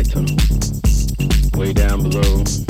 light way down below.